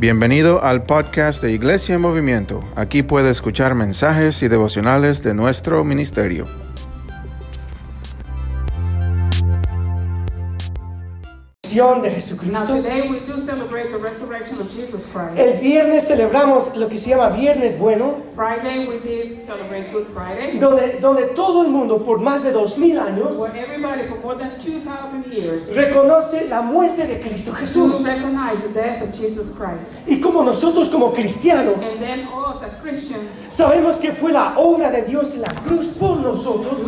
Bienvenido al podcast de Iglesia en Movimiento. Aquí puede escuchar mensajes y devocionales de nuestro ministerio. Jesus Christ. El viernes celebramos lo que se llama Viernes Bueno, Friday we did celebrate Good Friday, donde, donde todo el mundo por más de dos mil años where everybody for more than 2,000 years reconoce la muerte de Cristo to Jesús. recognize the death of Jesus Christ. Y como nosotros como cristianos And then us as Christians, sabemos que fue la obra de Dios en la cruz por nosotros,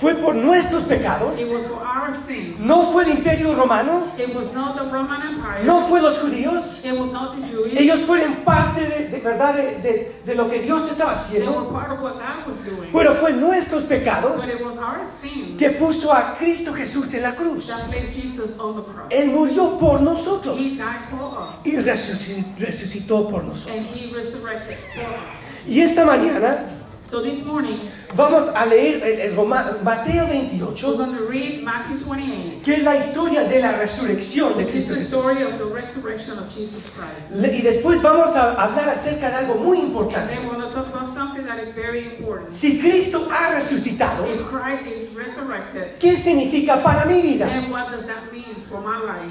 fue por nuestros pecados, It was for our sin. no fue el imperio romano, It was not the Roman Empire. no fue los judíos, It was not the Jewish. ellos fueron parte de, de verdad de, de- de lo que Dios estaba They were haciendo, part of what God was doing. pero fue nuestros pecados But it was our sin que puso a Cristo Jesús en la cruz. that placed Jesus on the cross. Él murió por nosotros He died for us. y resuci- resucitó por nosotros. And he resurrected for us. Y esta mañana So this morning, vamos a leer el, el Roma- Mateo we're 28, going to read Matthew 28, que es la historia de la resurrección de Cristo Y después vamos a hablar acerca de algo muy importante. then we're going to talk about something that is very important. Si Cristo ha resucitado, ¿qué significa para mi vida?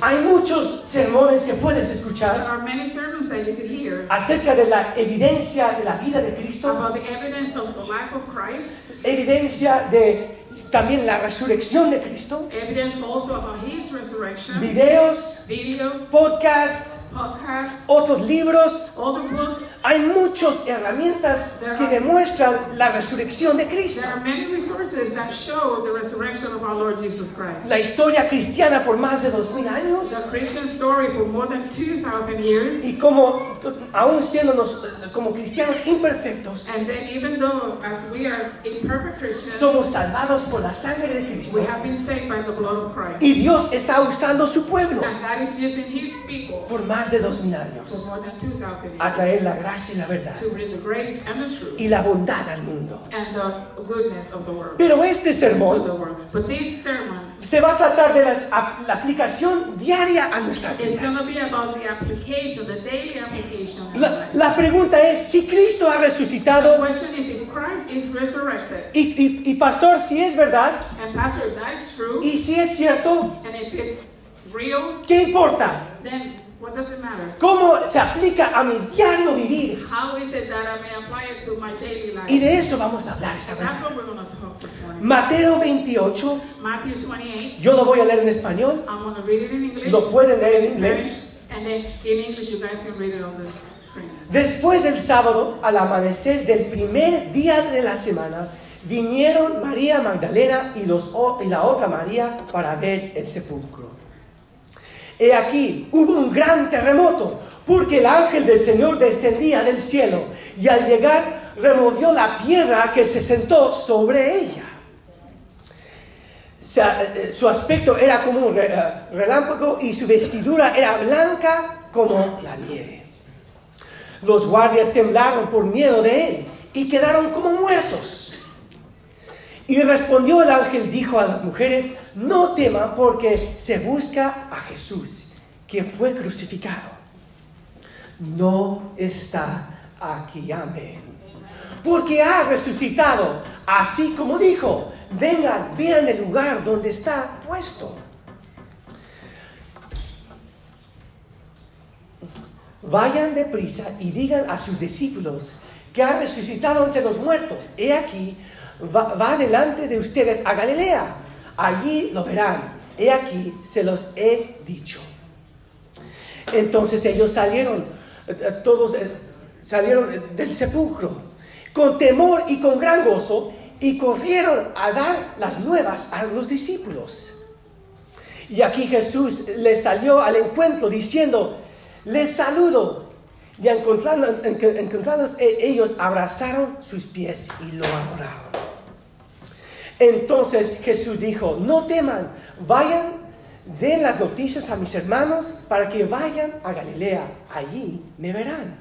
Hay muchos sermones que puedes There escuchar are many sermons that you could hear acerca de la evidencia de la vida de Cristo, about the evidence of the life of Christ, evidencia de también la resurrección de Cristo, evidence also about his resurrection, videos, videos, podcasts, podcasts, otros libros. other books. Hay muchas herramientas que demuestran la resurrección de Cristo. There are many resources that show the resurrection of our Lord Jesus Christ. La historia cristiana por más de dos mil años The Christian story for more than 2,000 years. y como aún siendo nos- como cristianos imperfectos, And then, even though, as we are imperfect Christians, somos salvados por la sangre de Cristo. we have been saved by the blood of Christ. Y Dios está usando su pueblo And is using His people por más de dos mil años more than 2,000 a traer la gracia y la verdad y la bondad al mundo. Pero este sermón se va a tratar de las- la aplicación diaria a application. of La, la pregunta es, si Cristo ha resucitado y, y- y pastor, si es verdad y si es cierto, ¿qué importa? then what does it matter? ¿Cómo se aplica a mi diario vivir? How is it that I may apply it to my daily life? Y de eso vamos a hablar esta That's mañana. what we're going to talk this morning. Mateo 28, Matthew 28. yo lo voy a leer en español, I'm going to read it in English. Lo pueden leer en in inglés. And then in English, you guys can read it on the screens. Después del sábado, al amanecer del primer día de la semana, vinieron María Magdalena y, los, y la otra María para ver el sepulcro. He aquí, hubo un gran terremoto, porque el ángel del Señor descendía del cielo y al llegar removió la piedra que se sentó sobre ella. Su, eh, su aspecto era como un eh, relámpago y su vestidura era blanca como la nieve. Los guardias temblaron por miedo de él y quedaron como muertos. Y respondió el ángel, dijo a las mujeres, no teman porque se busca a Jesús, quien fue crucificado. No está aquí, amén. Porque ha resucitado, así como dijo, vengan, vean el lugar donde está puesto. Vayan deprisa y digan a sus discípulos que ha resucitado entre los muertos. He aquí, va, delante de ustedes a Galilea. Allí lo verán. He aquí, se los he dicho. Entonces ellos salieron, eh, eh, todos eh, salieron del sepulcro, con temor y con gran gozo, y corrieron a dar las nuevas a los discípulos. Y aquí Jesús les salió al encuentro diciendo, les saludo. Y encontrando- en- encontrados e- ellos abrazaron sus pies y lo adoraron. Entonces Jesús dijo, no teman, vayan, den las noticias a mis hermanos para que vayan a Galilea, allí me verán.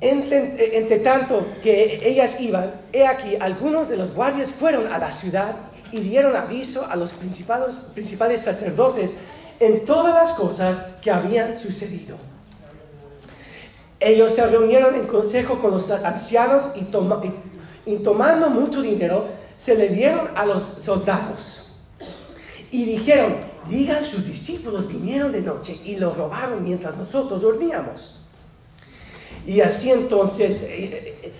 Entre, tanto que ellas iban, he aquí, algunos de los guardias fueron a la ciudad y dieron aviso a los principales sacerdotes en todas las cosas que habían sucedido. Ellos se reunieron en consejo con los ancianos y, toma- y- y tomando mucho dinero, se le dieron a los soldados. Y dijeron, digan sus discípulos vinieron de noche y lo robaron mientras nosotros dormíamos. Y así entonces eh, eh, eh,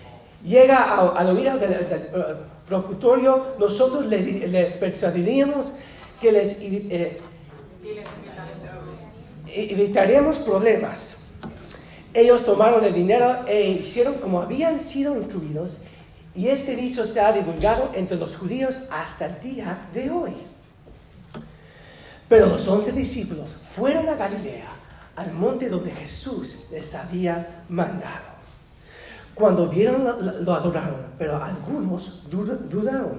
llega a- al oído del, del, eh, procutorio, nosotros le, le persuadiríamos que les eh, evitaremos problemas. Ellos tomaron el dinero e hicieron como habían sido instruidos, y este dicho se ha divulgado entre los judíos hasta el día de hoy. Pero los once discípulos fueron a Galilea, al monte donde Jesús les había mandado. Cuando vieron lo, adoraron, pero algunos dud- dudaron.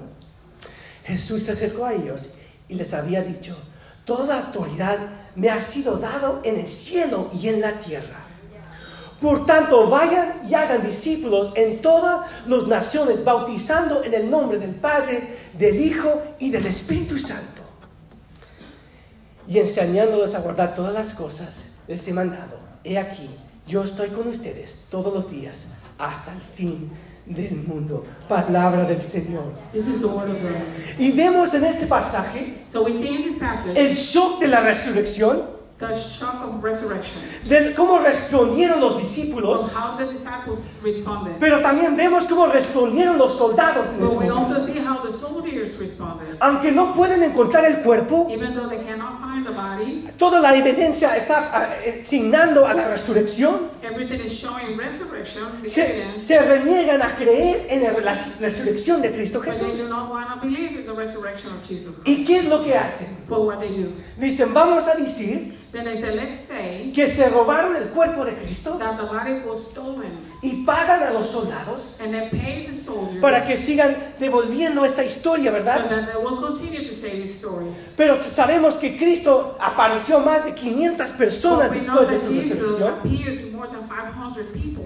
Jesús se acercó a ellos y les había dicho, toda autoridad me ha sido dado en el cielo y en la tierra. Por tanto, vayan y hagan discípulos en todas las naciones, bautizando en el nombre del Padre, del Hijo y del Espíritu Santo. Y enseñándoles a guardar todas las cosas, les he mandado. He aquí, yo estoy con ustedes todos los días hasta el fin del mundo. Palabra del Señor. This is the word of the Lord. Y vemos en este pasaje So we see in this passage el shock de la resurrección, the shock of resurrection, de cómo respondieron los discípulos, how the disciples responded. pero también vemos cómo respondieron los soldados en But ese we also see how the soldiers responded. Aunque no pueden encontrar el cuerpo, Even though they cannot find the body, toda la evidencia está ah, eh, a la resurrección. everything is showing resurrection, the Se, reniegan a creer en la la resurrección de Cristo but they do Jesús. not want to believe in the resurrection of Jesus ¿Y Christ. qué es lo que hacen? But what they do, Dicen, vamos a decir then they say, let's say que se robaron el cuerpo de Cristo that the body was stolen, y pagan a los soldados and they paid the soldiers para que sigan devolviendo esta historia, so ¿verdad? that they will continue to say this story. Pero sabemos que Cristo apareció más de 500 personas después de su resurrección. appeared to more than 500 people,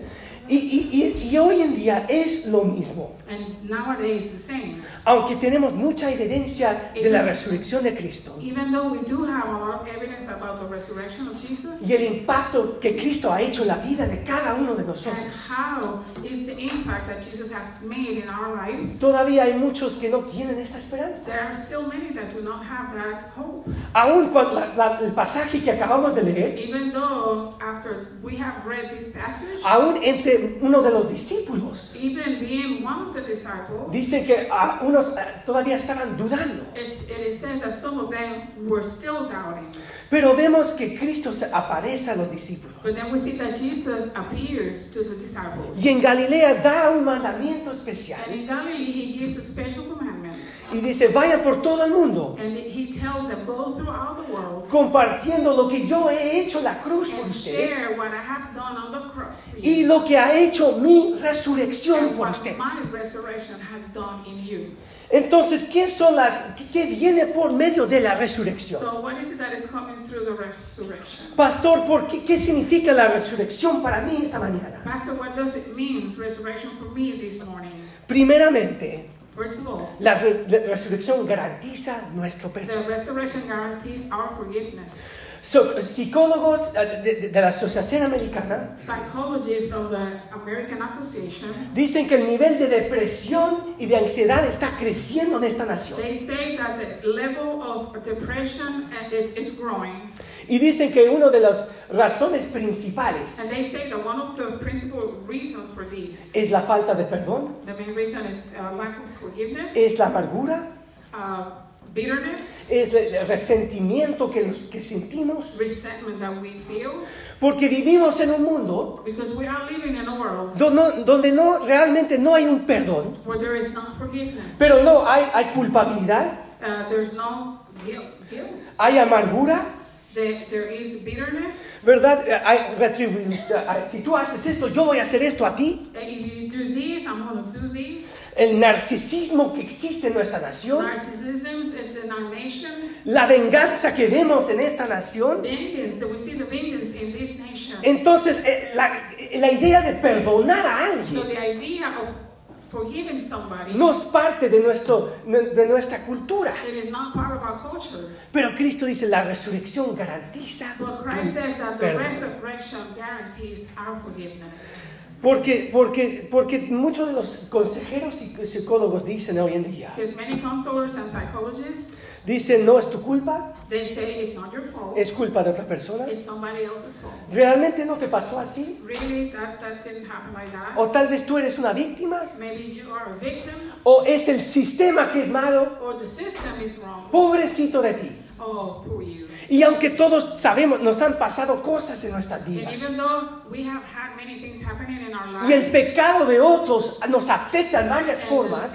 Y, y- y- y hoy en día es lo mismo. And nowadays the same. Aunque tenemos mucha evidencia de la resurrección de Cristo Even though we do have a lot of evidence about the resurrection of Jesus, y el impacto que Cristo ha hecho en la vida de cada uno de and nosotros, how is the impact that Jesus has made in our lives, todavía hay muchos que no tienen esa esperanza. there are still many that do not have that hope. Aún cuando la- la- el pasaje que acabamos de leer, Even though after we have read this passage, aún entre uno de los discípulos, even being one of the disciples, dice que a unos eh, todavía estaban dudando. it's, it is said that some of them were still doubting. Pero vemos que Cristo se aparece a los discípulos. But then we see that Jesus appears to the disciples. Y en Galilea da un mandamiento especial. Y dice, vayan por todo el mundo, And he tells them, go throughout the world compartiendo lo que yo he hecho la cruz por ustedes share what I have done on the cross for y lo que ha hecho mi resurrección por ustedes. Entonces, ¿qué son las, qué viene por medio de la resurrección? So what is it that is coming through the resurrection? Pastor, ¿por qué, ¿qué significa la resurrección para mí esta mañana? Pastor, what does it mean, resurrection for me this morning? Primeramente, First of all, la re- la resurrección garantiza nuestro perdón. the resurrection guarantees our forgiveness. So, psicólogos eh, de, de- de la Asociación Americana Psychologists of the American Association, dicen que el nivel de depresión y de ansiedad está creciendo en esta nación. they say that the level of depression uh, is, is growing. Y dicen que una de las razones principales And they say that one of the principal reasons for this, es la falta de perdón, the main reason is uh, lack of forgiveness, es la amargura, uh, bitterness, es el resentimiento que, sentimos, resentment that we feel, porque vivimos en un mundo because we are living in a world do- no- donde no realmente no hay un perdón, where there is forgiveness. pero no hay, hay culpabilidad, Uh, there's no guilt. guilt. hay amargura, There, there is bitterness. ¿verdad? Eh, Hay retribución. Si tú haces esto, yo voy a hacer esto a ti. Uh, If you do this, I'm to do this. El narcisismo que existe en nuestra nación, Narcissism is in our nation. la venganza que vemos en esta nación. Vengeance, that we see the vengeance in this nation. Entonces, eh, la, la idea de perdonar a So alguien the idea of. No es parte de, nuestro, de nuestra cultura. It is not part of our culture. Pero Cristo dice, la resurrección garantiza But tu Christ says that the perdón. resurrection guarantees our forgiveness. Porque, porque, porque muchos de los consejeros y psicólogos dicen hoy en día, Dicen, no es tu culpa, they say it's not your fault, es culpa de otra persona. it's somebody else's fault. ¿Realmente no te pasó así? Really, that, that didn't happen like that. O tal vez tú eres una víctima, Maybe you are a victim, o es el sistema que es malo. or the system is wrong. Pobrecito de ti. Oh, poor you. Y aunque todos sabemos, nos han pasado cosas en nuestras vidas. even though we have had many things happening in our lives, Y el pecado de otros nos afecta en varias formas.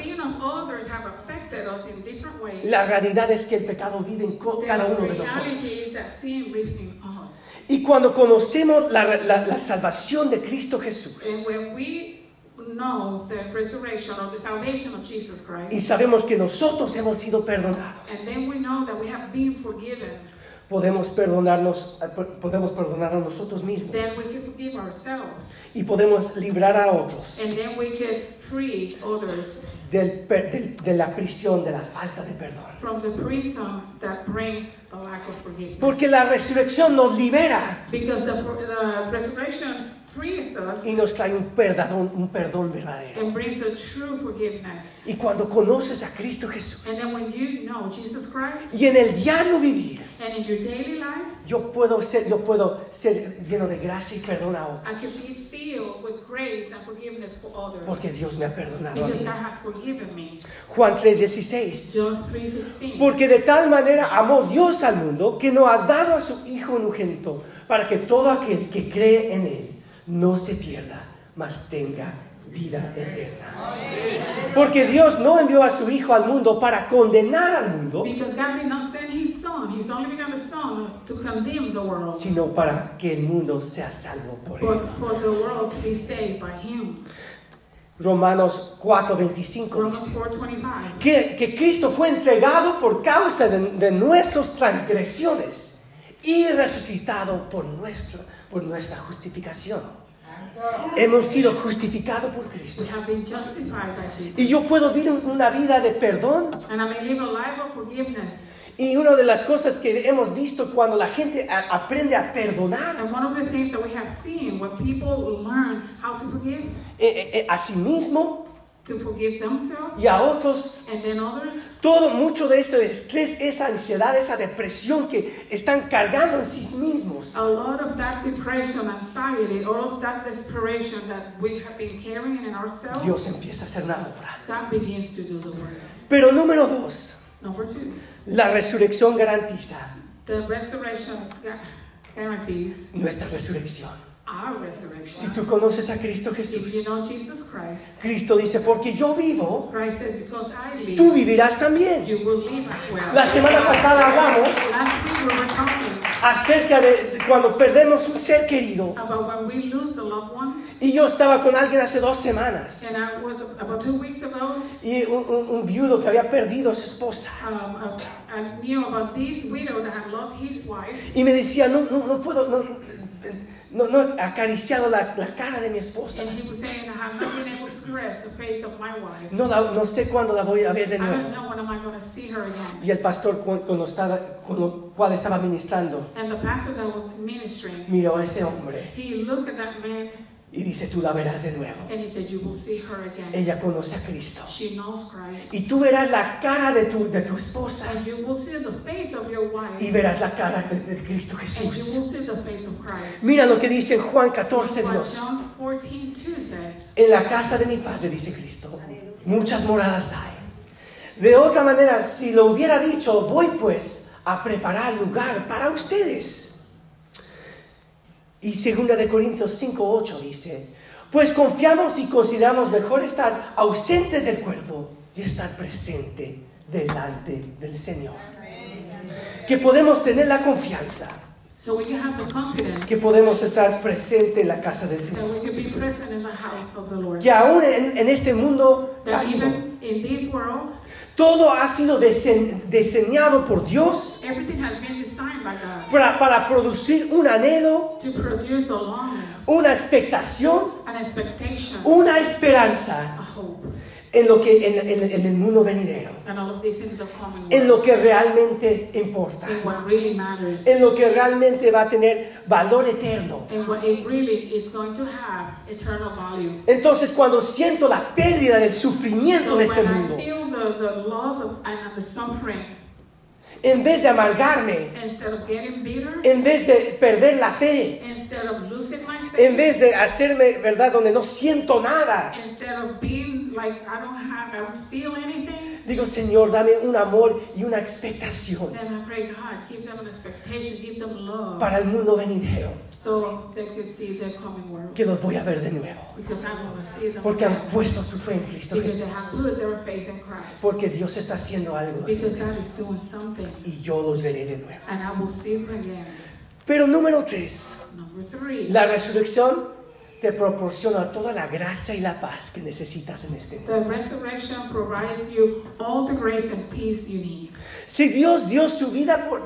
La realidad es que el pecado vive en cada uno de nosotros. Y cuando conocemos la, la- la salvación de Cristo Jesús y sabemos que nosotros hemos sido perdonados, podemos perdonarnos, podemos perdonar a nosotros mismos then we can forgive ourselves, y podemos librar a otros and then we can free others del de la prisión de la falta de perdón. from the prison that brings the lack of forgiveness. Porque la resurrección nos libera Because the, the resurrection y nos trae un perdón, un perdón verdadero. and brings a true forgiveness. Y cuando conoces a Cristo Jesús And then when you know Jesus Christ y en el diario vivir, and in your daily life, yo puedo ser, yo puedo ser lleno de gracia y perdón a I otros. can be filled with grace and forgiveness for others. Porque Dios me ha perdonado a Because mí. God has forgiven me. Juan 3:16. John 3.16. Porque de tal manera amó Dios al mundo que no ha dado a su Hijo unigénito para que todo aquel que cree en Él no se pierda, mas tenga vida eterna. Porque Dios no envió a su Hijo al mundo para condenar al mundo, sino para que el mundo sea salvo por Él. but for the world to be saved by Him. Romanos 4:25 Romans dice 4.25. que, que Cristo fue entregado por causa de, de nuestras transgresiones y resucitado por, nuestro, por nuestra justificación. Hemos sido justificados por Cristo. We have been justified by Jesus. Y yo puedo vivir una vida de perdón. And I may live a life of forgiveness. Y una de las cosas que hemos visto cuando la gente a- aprende a perdonar And one of the things that we have seen when people learn how to forgive, eh, eh, eh, a sí mismo to forgive themselves y a otros, and then others, todo mucho de ese estrés, esa ansiedad, esa depresión que están cargando en sí mismos, a lot of that depression, anxiety, all of that desperation that we have been carrying in ourselves, Dios empieza a hacer la obra. God begins to do the work. Pero número dos, Number two, la resurrección garantiza the resurrection gu- guarantees nuestra resurrección. Our Si resurrection. tú conoces a Cristo If you Jesús, know Jesus Christ, Cristo dice, porque yo vivo, tú vivirás también. you will live as well. La semana pasada hablamos acerca de cuando perdemos un ser querido. about when we lose a loved one, Y yo estaba con alguien hace dos semanas. and I was about two weeks ago, Y un, un- un viudo que había perdido a su esposa. Y me decía, no, no, no puedo, no, no, no acariciado la, la cara de mi esposa. and he was saying, I have not been able to caress the face of my wife. No, la- no sé cuándo la voy a ver de I don't nuevo. know when am I going to see her again. Y el pastor cu- cuando estaba, con lo cual estaba ministrando, miró a ese hombre y dice, tú la verás de nuevo. and he said, You will see her again. Ella conoce a Cristo. She knows Christ. Y tú verás la cara de tu, de tu esposa And you will see the face of your wife. y verás la cara de, de Cristo And you will Jesús. see the face of Christ. Mira lo que dice en Juan 14, What Dios. John 14, 2 says. En la casa de mi padre, dice Cristo, muchas moradas hay. De otra manera, si lo hubiera dicho, voy pues a preparar lugar para ustedes. Y segunda de Corintios 5, 8 dice, pues confiamos y consideramos mejor estar ausentes del cuerpo y estar presente delante del Señor. Que podemos tener la confianza, So when you have the confidence que podemos estar presente en la casa del that Señor. we can be present in the house of the Lord, Que aún en, en este mundo that caído, even in this world, Todo ha sido dise- diseñado por Dios everything has been designed by God para, para producir un anhelo, una expectación, una esperanza. en lo que en, en- en el mundo venidero, en lo que realmente importa, in what really matters, en lo que realmente va a tener valor eterno. and what it really is going to have eternal value. Entonces, cuando siento la pérdida del sufrimiento de este mundo, the, the loss of, and the suffering, en vez de amargarme, instead of getting bitter, en vez de perder la fe, instead of losing my en faith, vez de hacerme, ¿verdad?, donde no siento nada, instead of being like I don't have, I don't feel anything, digo, Señor, dame un amor y una expectación then I pray God, give them an expectation, give them love, para el mundo venidero, so they could see the coming world. que los voy a ver de nuevo, see them porque han again. puesto su fe en Cristo Because they have Jesús, put their faith in Christ. porque Dios está haciendo algo Because God is doing something, y yo los veré de nuevo. and I will see them again. Pero número tres, Number three, la resurrección te proporciona toda la gracia y la paz que necesitas en este mundo. the resurrection provides you all the grace and peace you need. Si Dios dio su vida por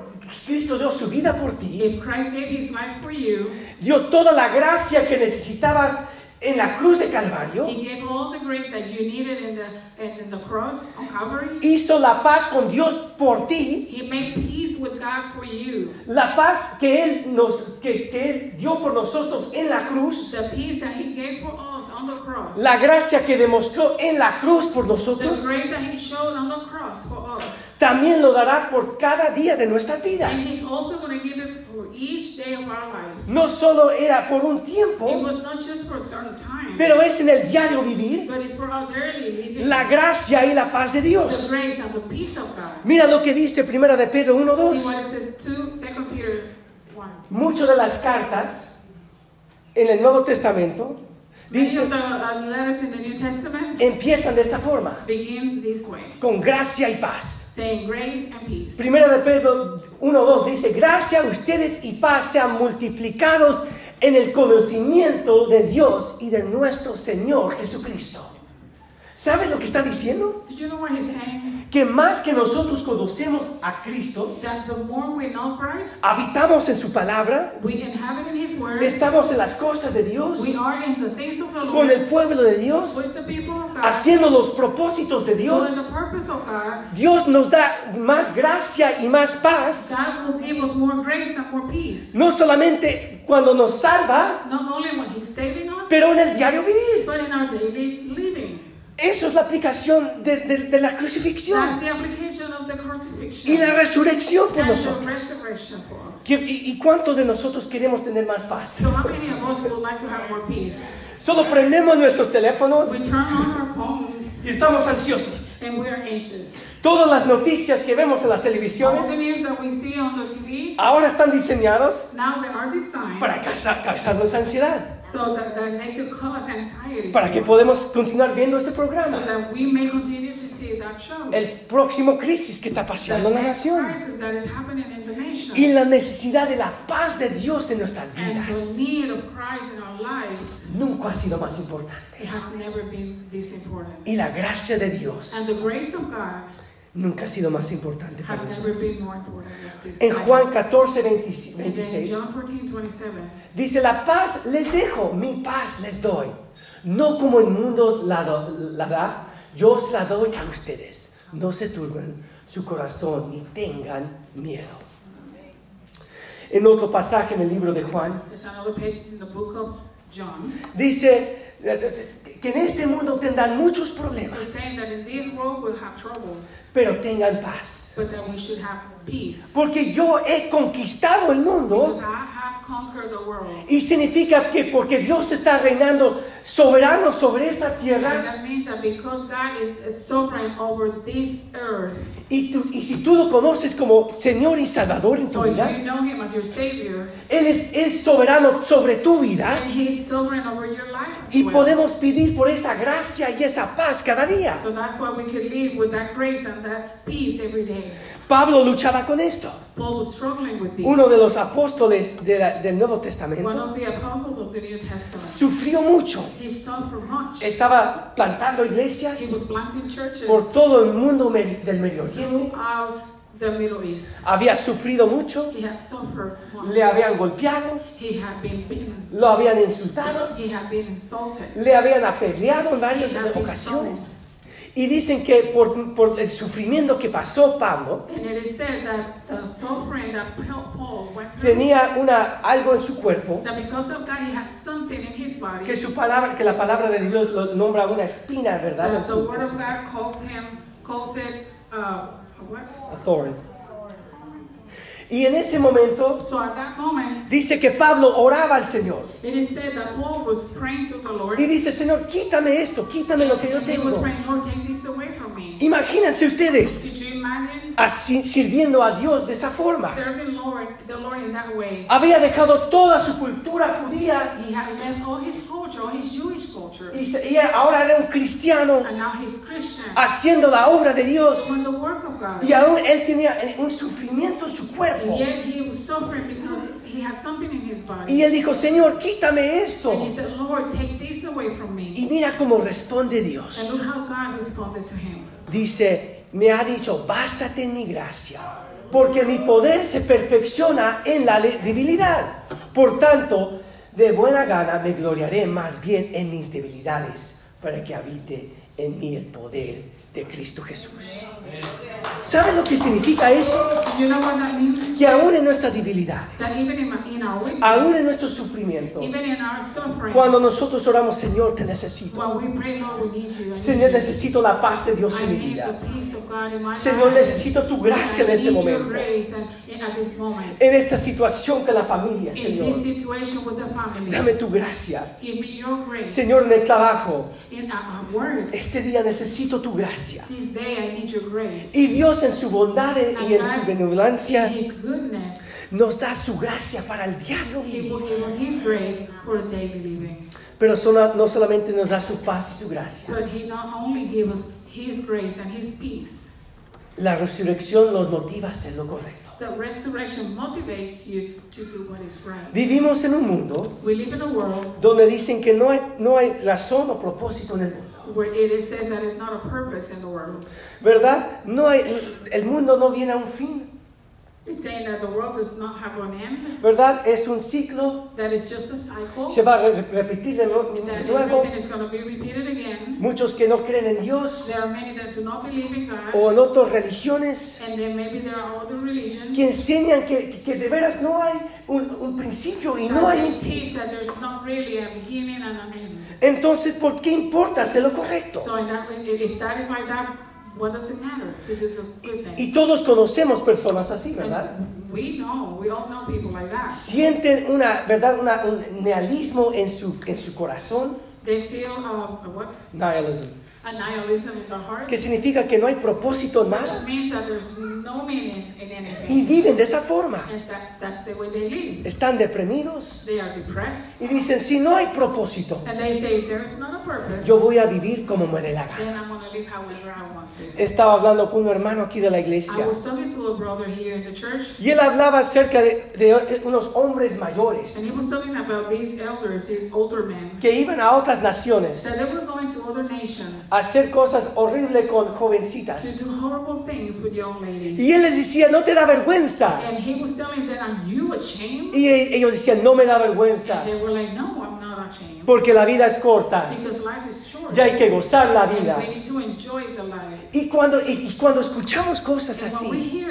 Cristo dio su vida por ti, If Christ gave His life for you, dio toda la gracia que necesitabas en la cruz de Calvario, He gave all the grace that you needed in the in, in the cross on Calvary. hizo la paz con Dios por ti, He made peace with God for you. la paz que él nos que, que él dio por nosotros en la cruz, The peace that He gave for us on the cross. la gracia que demostró en la cruz por The nosotros, grace that He showed on the cross for us. También lo dará por cada día de nuestras vidas. No solo era por un It tiempo, was not just for a certain time, pero es en el diario vivir but it's for our daily living. la gracia y la paz de the Dios. grace and the peace of God. Mira lo que dice Primera de Pedro See what it 1:2. says 2 2 Peter 1. Muchas de las cartas en el Nuevo Testamento dice uh, empiezan de esta forma, begin this way, con gracia y paz. Saying grace and peace. Primera de Pedro 1:2 dice, "Gracia a ustedes y paz sean multiplicados en el conocimiento de Dios y de nuestro Señor Jesucristo." ¿Sabes lo que está diciendo? Do you know what he's saying? Que más que nosotros conocemos a Cristo, That the more we know Christ, habitamos en su palabra, we inhabit in his word, estamos en las cosas de Dios, we are in the things of the con el pueblo de with Dios, the people of God, haciendo los propósitos de doing Dios. the purpose of God. Dios nos da más gracia y más paz, God will give us more grace and more peace. no solamente cuando nos salva, Not only when he's saving us, pero en el diario vivir. but in our daily living. Eso es la aplicación de, de- de la crucifixión y la resurrección por nosotros. resurrection for us. ¿Qué- ¿Y, y cuántos de nosotros queremos tener más paz? So how many of us would like to have more peace? Solo prendemos nuestros teléfonos y estamos ansiosos. Todas las noticias que vemos en las All the televisiones news that we see on the TV, ahora están now they are designed para causar- causarnos ansiedad, so that, that they could cause anxiety para que podamos continuar viendo ese so programa. that we may continue to see that show. El próximo crisis que está The pasando en la nación crisis that is happening in the nation. y la necesidad de la paz de Dios en nuestras and the vidas need of Christ in our lives, nunca ha sido más importante. it has never been this important. Y la gracia de Dios And the grace of God nunca ha sido más importante has para nosotros. been more important than this. En Juan 14, 20 And then 26 John 14, 27, dice, la paz les dejo, mi paz les doy. No como el mundo la, la da, yo os la doy a ustedes. No se turben su corazón ni tengan miedo. En otro pasaje en el libro de Juan, John. dice que en este mundo tendrán muchos problemas, saying that in this world we'll have troubles, pero tengan paz. but that we should have peace. Porque yo he conquistado el mundo Because I have conquered the world. y significa que porque Dios está reinando soberano sobre esta tierra y, tú- y si tú lo conoces como Señor y Salvador en tu so vida, you know Savior, Él es, es soberano sobre tu vida y podemos pedir por esa gracia y esa paz cada día. So that's why we can live with that grace and that peace every day. Pablo luchaba con esto. Paul was struggling with this. Uno de los apóstoles de la- del Nuevo One Testamento of the apostles of the New Testament. sufrió mucho. He suffered much. Estaba plantando He iglesias was planting churches por todo el mundo del Medio Oriente. throughout the Middle East. Había sufrido mucho, He had suffered much. le habían golpeado, He had been beaten. lo habían insultado, He had been insulted. le habían apedreado en varias ocasiones. Y dicen que por, por el sufrimiento que pasó Pablo, tenía una, algo en su cuerpo that because of that he has something in his body. que, su palabra, que la palabra de Dios lo nombra una espina, ¿verdad? En su- en su- A thorn. Y en ese momento So at that moment, dice que Pablo oraba al Señor. it is said that Paul was praying to the Lord. Y dice, Señor, quítame esto, quítame lo que yo tengo. Imagínense ustedes así, sirviendo a Dios de esa forma. serving Lord, the Lord in that way? Había dejado toda su cultura judía He had left all his culture, all his Jewish culture, y, ahora era un cristiano and now he's Christian. haciendo la obra de Dios. Y aún él tenía un sufrimiento en su And cuerpo. yet he was suffering because he had something in his body. Y él dijo, Señor, quítame esto. And he said, Lord, take this away from me. Y mira cómo responde And Dios. look how God responded to him. Dice, me ha dicho, bástate en mi gracia, porque mi poder se perfecciona en la debilidad. Por tanto, de buena gana me gloriaré más bien en mis debilidades, para que habite en mí el poder de Cristo Jesús. ¿Saben lo que significa eso? Que aún en nuestras debilidades, aún en nuestro sufrimiento, cuando nosotros oramos, Señor, te necesito. Señor, necesito la paz de Dios en mi vida. Señor, necesito tu gracia en este momento. En esta situación con la familia, Señor. Dame tu gracia. Señor, en el trabajo, work, este día necesito tu gracia. This day I need your grace. Y Dios en su bondad y en su benevolencia nos da su gracia para el diario vivir. Pero no solamente nos da su paz y su gracia. But He not only gives us His grace and His peace, La resurrección nos motiva a hacer lo correcto. the resurrection motivates you to do what is right. Vivimos en un mundo We live in a world donde dicen que no hay, no hay razón o propósito en el mundo. Where it says that it's not a purpose in the world. ¿Verdad? No el mundo no viene a un fin. ¿Verdad? Es un ciclo. that it's just a cycle, Se va a re- repetir de, nuevo. everything is going to be repeated again. Muchos que no creen en Dios There are many that do not believe in God, o en otras religiones and then maybe there are other religions que enseñan que, que de veras no hay un, un principio y no hay un fin. teach that there's not really a beginning and an end. Entonces, ¿por qué importa hacer lo correcto? What does it matter to do the good thing? Y todos conocemos personas así, ¿verdad? we know, we all know people like that. Sienten una, ¿verdad? Una, un nihilismo en su, en su corazón. They feel uh, a what? Nihilism. Que significa que no hay propósito en nada. Y viven de esa forma. Están deprimidos. Y dicen, si no hay propósito, yo voy a vivir como me dé la gana. Estaba hablando con un hermano aquí de la iglesia. Y él hablaba acerca de, de unos hombres mayores que iban a otras naciones hacer cosas horribles con jovencitas. do horrible things with young ladies. Y él les decía, no te da vergüenza. And he was telling them, Are you ashamed? Y e- ellos decían, no me da vergüenza, porque la vida es corta. Ya hay que gozar la vida. Y cuando, y y cuando escuchamos cosas así,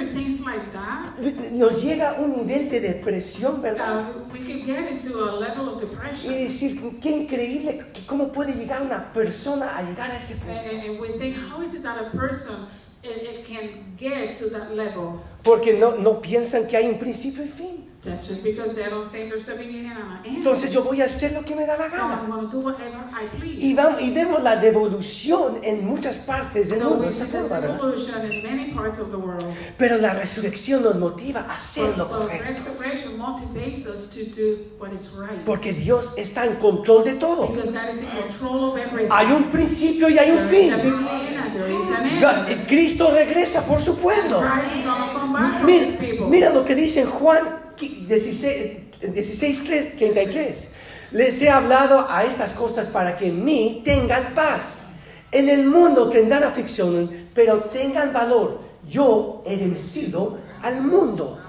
nos llega un nivel de depresión, ¿verdad? uh, we can get into a level of Y decir, qué increíble, cómo puede llegar una persona a llegar a ese punto. Porque no, no piensan que hay un principio y fin. That's just because they don't think there's a beginning and an end. Entonces yo voy a hacer lo que me da la so I'm gana. going to do whatever I please. Y, vamos, y vemos la devolución en muchas partes del So mundo, in many parts of the world. Pero la resurrección nos motiva a hacer But lo the correcto. resurrection motivates us to do what is right. Porque Dios está en control de todo. Because God is in control of everything. Hay un principio y hay un There fin. Ga- end. Cristo regresa por su pueblo. Mira, mira lo que dice Juan 16, 16 3, 33. Les he hablado a estas cosas para que en mí tengan paz. En el mundo tendrán aflicción, pero tengan valor. Yo he vencido al mundo.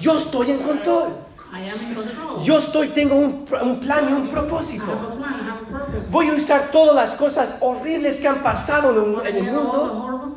Yo estoy en control. I am in control. Yo estoy, tengo un, un plan y un I propósito. have a plan. I have a purpose. Voy a usar todas las cosas horribles que han pasado en, el mundo,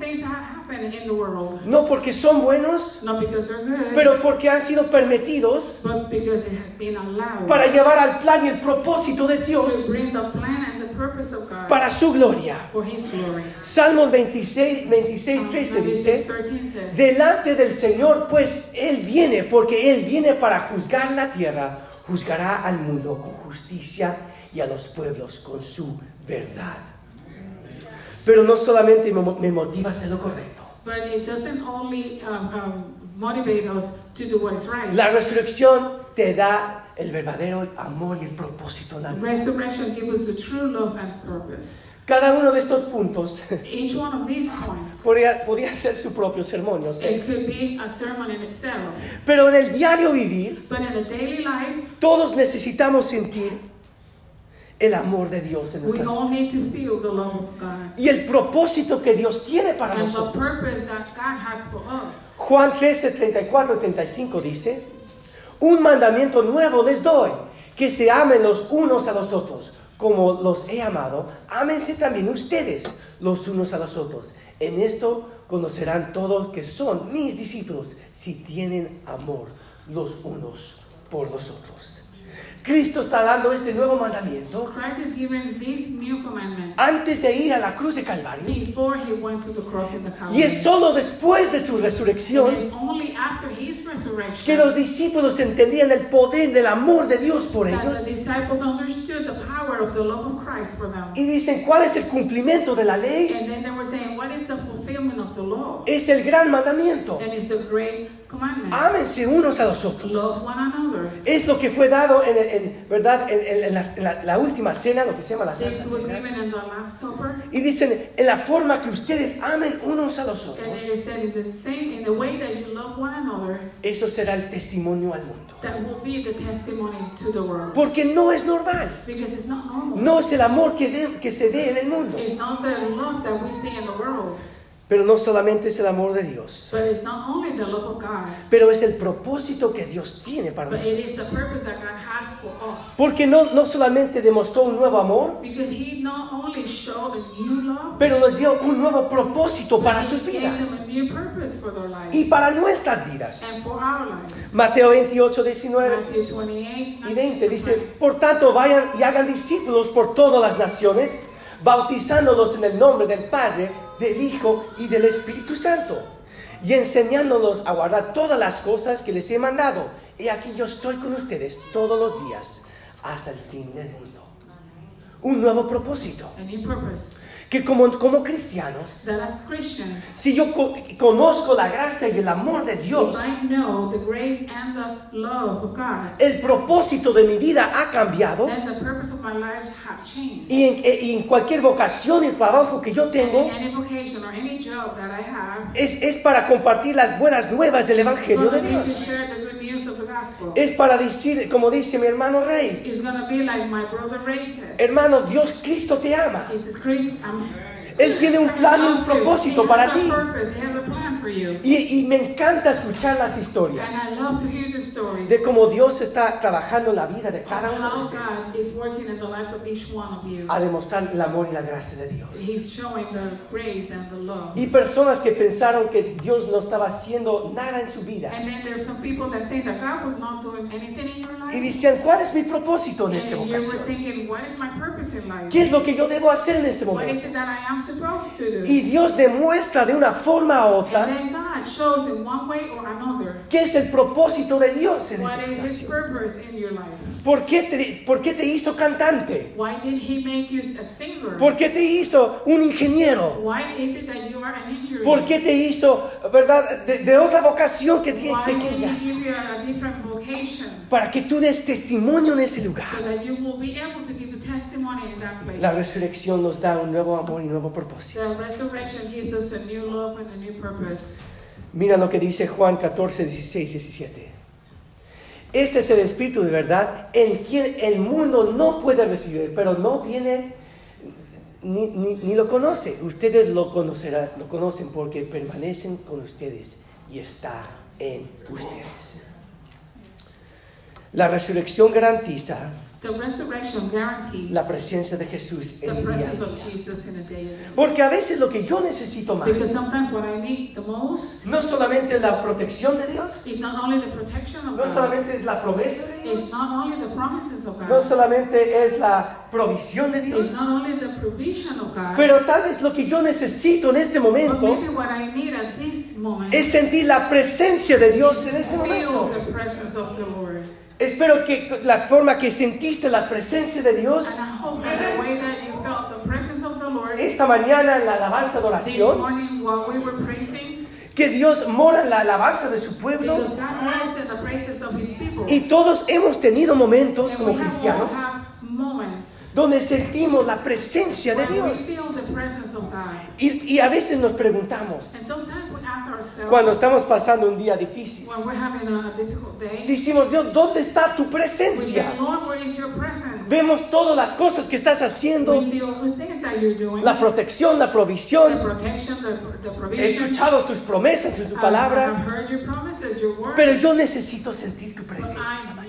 happen in the world. no porque son buenos, Not because they're good, pero porque han sido permitidos but because it has been allowed para llevar al plan y el propósito de to Dios bring the plan and the purpose of God para su gloria. for His glory. Salmos 26, 26 Psalm 13 96, dice, 13 says, delante del Señor, pues Él viene, porque Él viene para juzgar la tierra, juzgará al mundo con justicia y a los pueblos con su verdad. Pero no solamente me, mo- me motiva a hacer lo correcto. But it doesn't only um, um, motivate us to do what is right. La resurrección te da el verdadero amor y el propósito en la vida. Resurrection gives us the true love and purpose. Cada uno de estos puntos Each one of these points, podría, podría ser su propio sermón, yo sé. it could be a sermon in itself. Pero en el diario vivir, But in a daily life, todos necesitamos sentir el amor de Dios en we nuestra all vida. need to feel the love of God Y el propósito que Dios tiene para and the nosotros. purpose that God has for us. Juan 13, 34 y 35 dice, un mandamiento nuevo les doy, que se amen los unos a los otros, como los he amado, ámense también ustedes los unos a los otros. En esto conocerán todos que son mis discípulos, si tienen amor los unos por los otros. Cristo está dando este nuevo mandamiento Christ is giving this new commandment antes de ir a la cruz de Calvario. before he went to the cross in the Y Calvary. es solo después de su resurrección only after his que resurrection los discípulos entendían el poder del amor de Dios por that ellos the disciples understood the power of the love of Christ for them. y dicen, ¿cuál es el cumplimiento de la ley? And then they were saying, what is the fulfillment of the law? Es el gran mandamiento. And it's the great. Ámense unos a los otros. Love one another. Es lo que fue dado en, en- ¿verdad? En, en- la, en la- la última cena, lo que se llama la Santa Cena. Y dicen, en la forma que ustedes amen unos a los otros, eso será el testimonio al mundo. that will be the testimony to the world. Porque no es normal. Because it's not normal. No es el amor que, ve- que se ve en el mundo. Pero no solamente es el amor de Dios. but it's not only the love of God, Pero es el propósito que Dios tiene para but nosotros. it is the purpose that God has for us. Porque no, no solamente demostró un nuevo amor, Because He not only showed a new love, pero nos dio un nuevo propósito but para He sus vidas them a new purpose for their lives y para nuestras vidas. and for our lives. Mateo 28, 19 Matthew 28 y 20 dice, por tanto vayan y hagan discípulos por todas las naciones, bautizándolos en el nombre del Padre, del Hijo y del Espíritu Santo, y enseñándolos a guardar todas las cosas que les he mandado. Y aquí yo estoy con ustedes todos los días hasta el fin del mundo. Un nuevo propósito, que como, como cristianos, si yo co- conozco la gracia y el amor de Dios, el propósito de mi vida ha cambiado. then the purpose of my life have changed. Y en, eh, y en cualquier vocación y trabajo que yo tengo, es, es para compartir las buenas nuevas del Evangelio de Dios. Es para decir, como dice mi hermano Rey, It's to be like my brother Ray says. hermano, Dios, Cristo te ama. Él tiene un plan y un propósito he para has a ti. For you. Y, y me encanta escuchar las historias And I love to hear the stories de cómo Dios está trabajando en la vida de cada uno de ustedes God is working in the lives of each one of you. a demostrar el amor y la gracia de Dios. He's showing the grace and the love. Y personas que pensaron que Dios no estaba haciendo nada en su vida. And then there's some people that think that God was not doing anything in your Y decían, ¿cuál es mi propósito en in life? ¿Qué es lo que yo debo hacer en este What is momento? it that I am supposed to do? Y Dios demuestra de una forma u otra then God shows in one way or another qué es el propósito de Dios en esa situación. ¿Por qué, te, ¿Por qué te hizo cantante? Why did He make you a singer? ¿Por qué te hizo un ingeniero? Why is it that you are an engineer? ¿Por qué te hizo, verdad, de, de otra vocación que tienes Why did He pequeñas? give you a different vocation Para que tú des testimonio en ese lugar. so that you will be able to give a testimony in that place? La resurrección nos da un nuevo amor y nuevo propósito. The resurrection gives us a new love and a new purpose. Mira lo que dice Juan 14, 16, 17. Este es el Espíritu de verdad en quien el mundo no puede recibir, pero no viene ni, ni- ni lo conoce. Ustedes lo conocerán, lo conocen porque permanecen con ustedes y está en ustedes. La resurrección garantiza The resurrection guarantees la presencia de Jesús the en el día. presence of Jesus in a day of the Porque a veces lo que yo necesito más Because sometimes what I need the most no solamente la protección de Dios, is not only the protection of no God, solamente es la promesa de Dios, not only the promises of no God, solamente es la provisión de Dios, not only the provision of God, pero tal vez lo que yo necesito en este but momento maybe what I need at this moment es sentir la presencia de Dios en este momento. Espero que la forma que sentiste la presencia de Dios esta mañana en la alabanza de oración, que Dios mora en la alabanza de su pueblo y todos hemos tenido momentos como cristianos donde sentimos la presencia de Dios. feel the presence of God. Y, y a veces nos preguntamos, Cuando estamos pasando un día difícil, decimos, Dios, ¿dónde está tu presencia? Vemos todas las cosas que estás haciendo, la protección, la provisión. He escuchado tus promesas, tu palabra, pero yo necesito sentir tu presencia.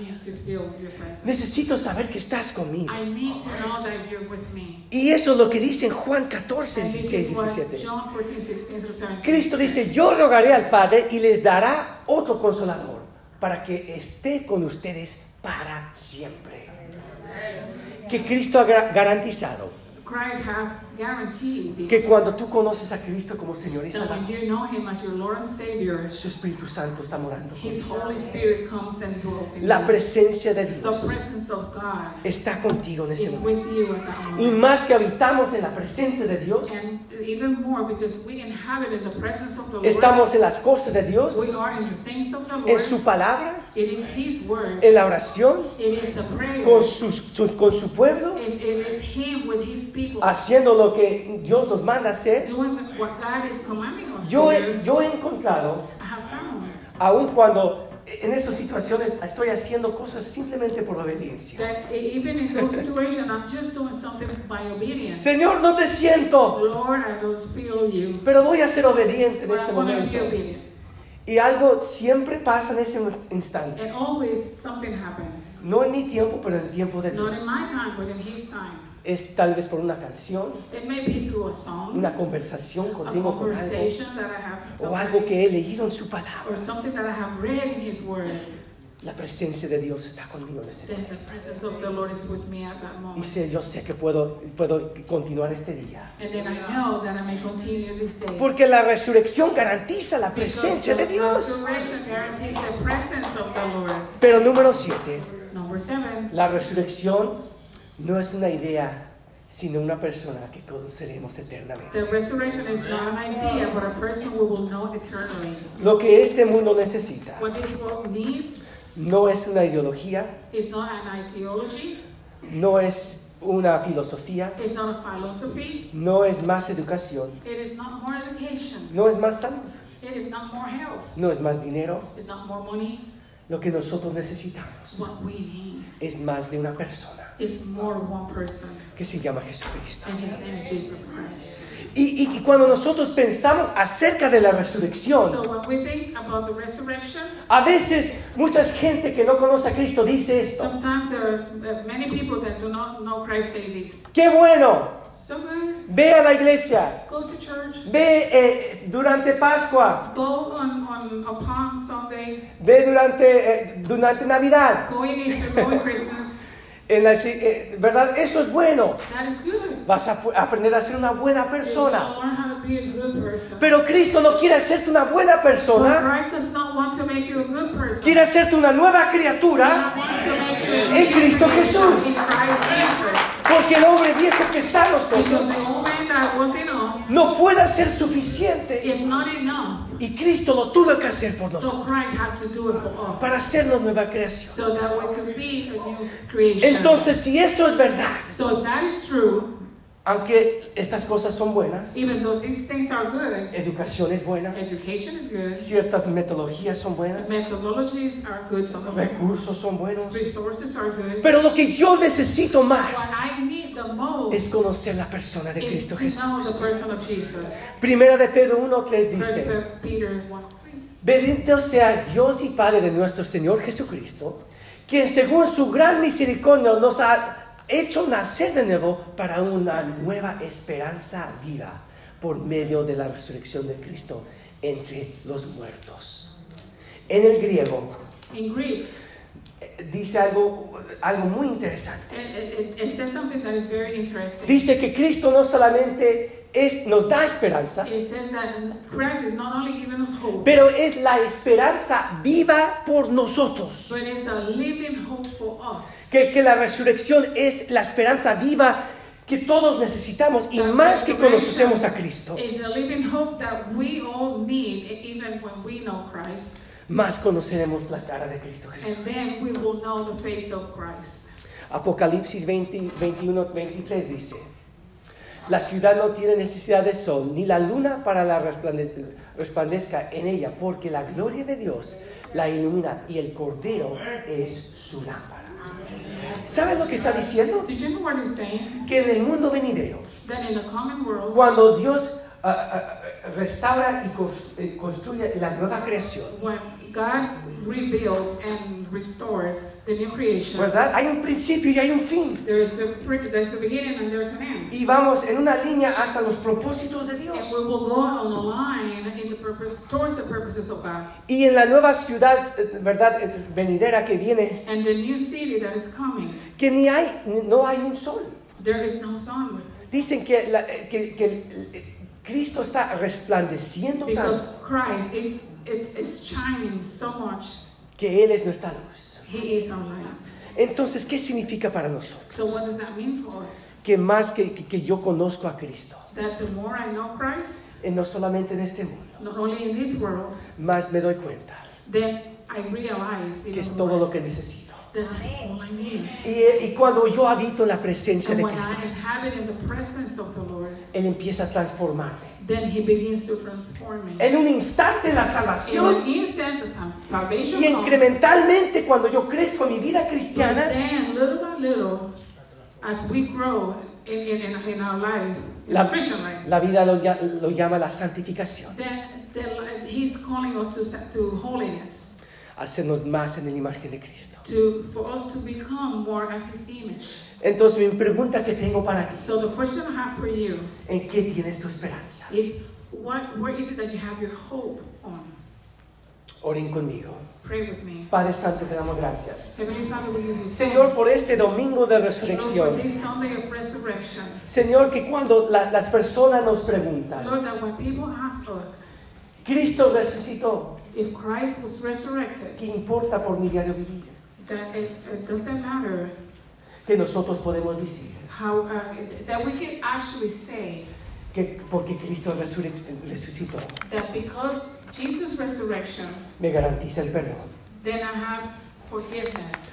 Necesito saber que estás conmigo. I need to know that you're with me. Y eso es lo que dice en Juan 14, And this 16, is what 17. John 14, 16 through 17 Cristo dice, yo rogaré al Padre y les dará otro consolador para que esté con ustedes para siempre. Que Cristo ha garantizado Que cuando tú conoces a Cristo como Señor y Salvador, su Espíritu Santo está morando. Contigo. La presencia de Dios está contigo en ese momento. Y más que habitamos en la presencia de Dios, And even more because we inhabit in the presence of the Lord. estamos en las cosas de Dios, We are in the things of the en Lord. su palabra, It is His word. en la oración, It is the prayer. con, sus- su- con su pueblo, It, is Him with His people. haciendo lo que Dios nos manda hacer. Doing what God is commanding us Yo to he, do. yo he encontrado, I have found aun cuando en esas situaciones estoy haciendo cosas simplemente por obediencia. that even in those situations, I'm just doing something by obedience. Señor, no te siento, Lord, I don't feel you. pero voy a ser obediente en But este momento. Y algo siempre pasa en ese instante. And always something happens. No en mi tiempo, pero en el tiempo de Not Dios. in my time, but in His time. Es tal vez por una canción, It may be through a song, una conversación a contigo con algo, conversation that I have o algo que he leído en su palabra. or something that I have read in His Word. La presencia de Dios está conmigo en ese Then the presence of the Lord is with me at that Y moment. sé, yo sé que puedo, puedo continuar este día. And then I know that I may continue this day. Porque la resurrección garantiza la presencia de the Dios. resurrection guarantees the presence of the Lord. Pero número siete, Number seven, la resurrección no es una idea, sino una persona que conoceremos eternamente. the resurrection is not an idea, but a person we will know eternally. Lo que este mundo necesita No es una ideología, is not an ideology, no es una filosofía, it's not a philosophy, no es más educación, it is not more education, no es más salud, it is not more health, no es más dinero. it's not more money. Lo que nosotros necesitamos What we need es más de una persona is more one person, que se llama Jesucristo. and his name is Jesus Christ. Y, y- y cuando nosotros pensamos acerca de la resurrección, So when we think about the resurrection, a veces mucha gente que no conoce a Cristo dice esto. uh, many people that do not know Christ say this. ¡Qué bueno! So Ve a la iglesia, go to ve eh, durante Pascua, go on, on Palm ve durante, eh, durante Navidad. go in Easter, go in Christmas. En la- eh, ¿Verdad? Eso es bueno. That is good. Vas a aprender a ser una buena persona. Pero Cristo no quiere hacerte una buena persona, quiere hacerte una nueva criatura en Cristo Jesús. Porque el hombre viejo que está en nosotros no puede ser suficiente. is not enough. Y Cristo lo tuvo que hacer por So nosotros Christ had to do it for us. para hacernos nueva creación. So that we could be a new creation. Entonces, si eso es verdad, so if that is true, aunque estas cosas son buenas, even though these things are good, educación es buena, education is good, ciertas metodologías son buenas, methodologies are good, some recursos son buenos, resources are good. pero lo que yo necesito What más I need the most es conocer la persona de is Cristo to know the Jesús. person of Jesus. Primera de Pedro 1.3 First dice, Peter 1 Bendito sea Dios y Padre de nuestro Señor Jesucristo, quien según su gran misericordia nos ha hecho nacer de nuevo para una nueva esperanza viva por medio de la resurrección de Cristo entre los muertos. En el griego dice algo, algo muy interesante. it, it, it says something that is very interesting. Dice que Cristo no solamente es, nos da esperanza, It says that Christ is not only giving us hope, pero es la esperanza viva por nosotros. but it's a living hope for us. Que, que la resurrección es la esperanza viva que todos necesitamos y más que conocemos a Cristo, It's a living hope that we all need, even when we know Christ. Más conoceremos la cara de Cristo Jesús. And then we will know the face of Christ. Apocalipsis 20, 21, 23 dice, la ciudad no tiene necesidad de sol ni la luna para la resplande- resplandezca en ella, porque la gloria de Dios la ilumina y el cordero es su lámpara. ¿Sabes lo que está diciendo? Que en el mundo venidero, cuando Dios ah, ah, restaura y eh, construye la nueva creación, God rebuilds and restores the new creation, ¿verdad? Hay un principio y hay un fin. there's a, there's a beginning and there's an end. Y vamos en una línea hasta los propósitos de And Dios. we will go on a line in the purpose towards the purposes of God. Y en la nueva ciudad, ¿verdad? Venidera que viene, And the new city that is coming, que ni hay, no hay un sol. there is no sun. Dicen que, la- eh, que, que eh, Cristo está resplandeciendo Because tanto Christ is it, it's shining so much. que Él es nuestra luz. He is our light. Entonces, ¿qué significa para nosotros? So what does that mean for us? Que más que, que- que yo conozco a Cristo, That the more I know Christ, no solamente en este mundo, not only in this world, más me doy cuenta then I realize que es todo lo que necesito. Y, eh, y cuando yo habito en la presencia de Cristo, Él empieza a transformarme. then He begins to transform me. En un instante la salvación an instant, salvation Y incrementalmente cuando yo crezco en mi vida cristiana, then, little by little, as we grow in, in, in, in our life, La- the Christian life, la vida lo, lo llama la santificación, then, then He's calling us to, to holiness. Hacernos más en la imagen de Cristo. to for us to become more as his image. Entonces mi pregunta que tengo para ti, So the question I have for you ¿en qué tienes tu esperanza? is what where is it that you have your hope on? Oren conmigo. Pray with me. Padre Santo, te damos gracias. Señor, por este domingo de resurrección. Señor, que cuando la- las personas nos preguntan, Lord, that when people ask us Cristo resucitó, if Christ was resurrected, ¿qué importa por mi diario vivir? that it, it doesn't matter Que nosotros podemos decir how uh, that we can actually say que porque Cristo resucitó, that because Jesus' resurrection, me garantiza el perdón. then I have forgiveness.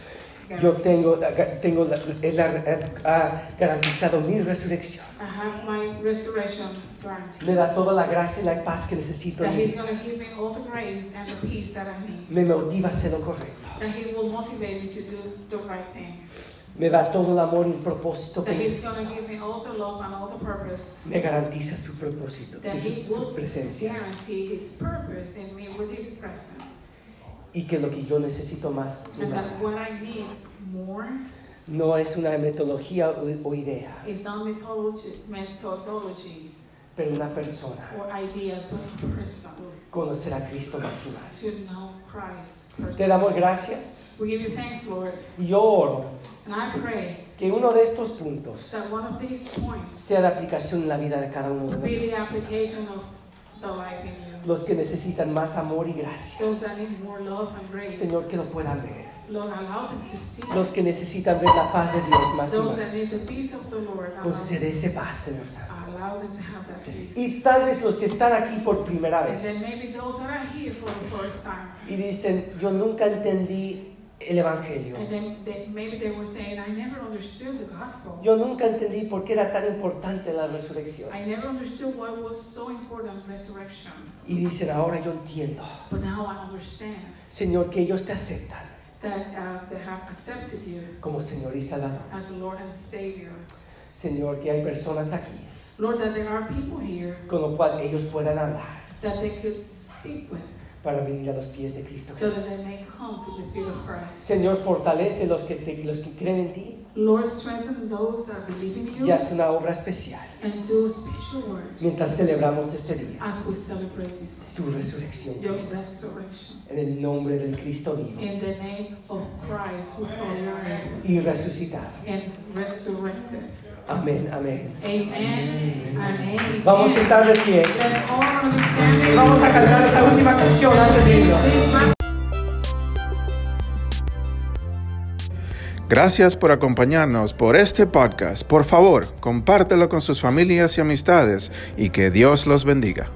Yo tengo, tengo la- ha, garantizado mi resurrección. I have my resurrection guarantee. Me da toda la gracia y la paz que necesito. That He's going to give me all the grace and the peace that I need. Me motiva a hacer lo correcto. That He will motivate me to do the right thing. Me da todo el amor y el propósito que That He's necesito. give me all the love and all the purpose. Me garantiza su propósito, That su, He su will presencia. guarantee His purpose in me with His presence. Y que lo que yo necesito más And that what I need more no es una metodología o, o idea, is not methodology, methodology pero una persona. or ideas, but a person Conocer a Cristo más y más. to know Christ. Te damos gracias We give you thanks, Lord. y yo oro And I pray que uno de estos puntos that one of these points sea de aplicación en la vida de cada uno de nosotros. Los que necesitan más amor y gracia. Those that need more love and grace, Señor, que lo puedan ver. Los que necesitan ver la paz de Dios más y más. Concede ese paz, Señor Santo. Y tal vez los que están aquí por primera vez y dicen, yo nunca entendí el Evangelio. and then they, maybe they were saying, I never understood the gospel. Yo nunca entendí por qué era tan importante la resurrección. I never understood why it was so important resurrection. Y dicen, ahora yo entiendo. But now I understand Señor, que ellos te aceptan that uh, they have accepted you como Señor y Salvador. as Lord and Savior. Señor, que hay personas aquí Lord, that there are people here con lo cual ellos puedan hablar that they could speak with para venir a los pies de Cristo so that they may come to the feet of Christ. Señor, fortalece los que, te- los que creen en ti Lord, strengthen those that believe in you y haz una obra especial and do a special work mientras celebramos este día, as we celebrate this day, tu resurrección. your resurrection. En el nombre del Cristo vivo In the name of Christ, alive y resucitado. and resurrected. Amén, amén. Amen. Amen. Vamos a estar de pie. Vamos a cantar esta última canción antes de irnos. Gracias por acompañarnos por este podcast. Por favor, compártelo con sus familias y amistades y que Dios los bendiga.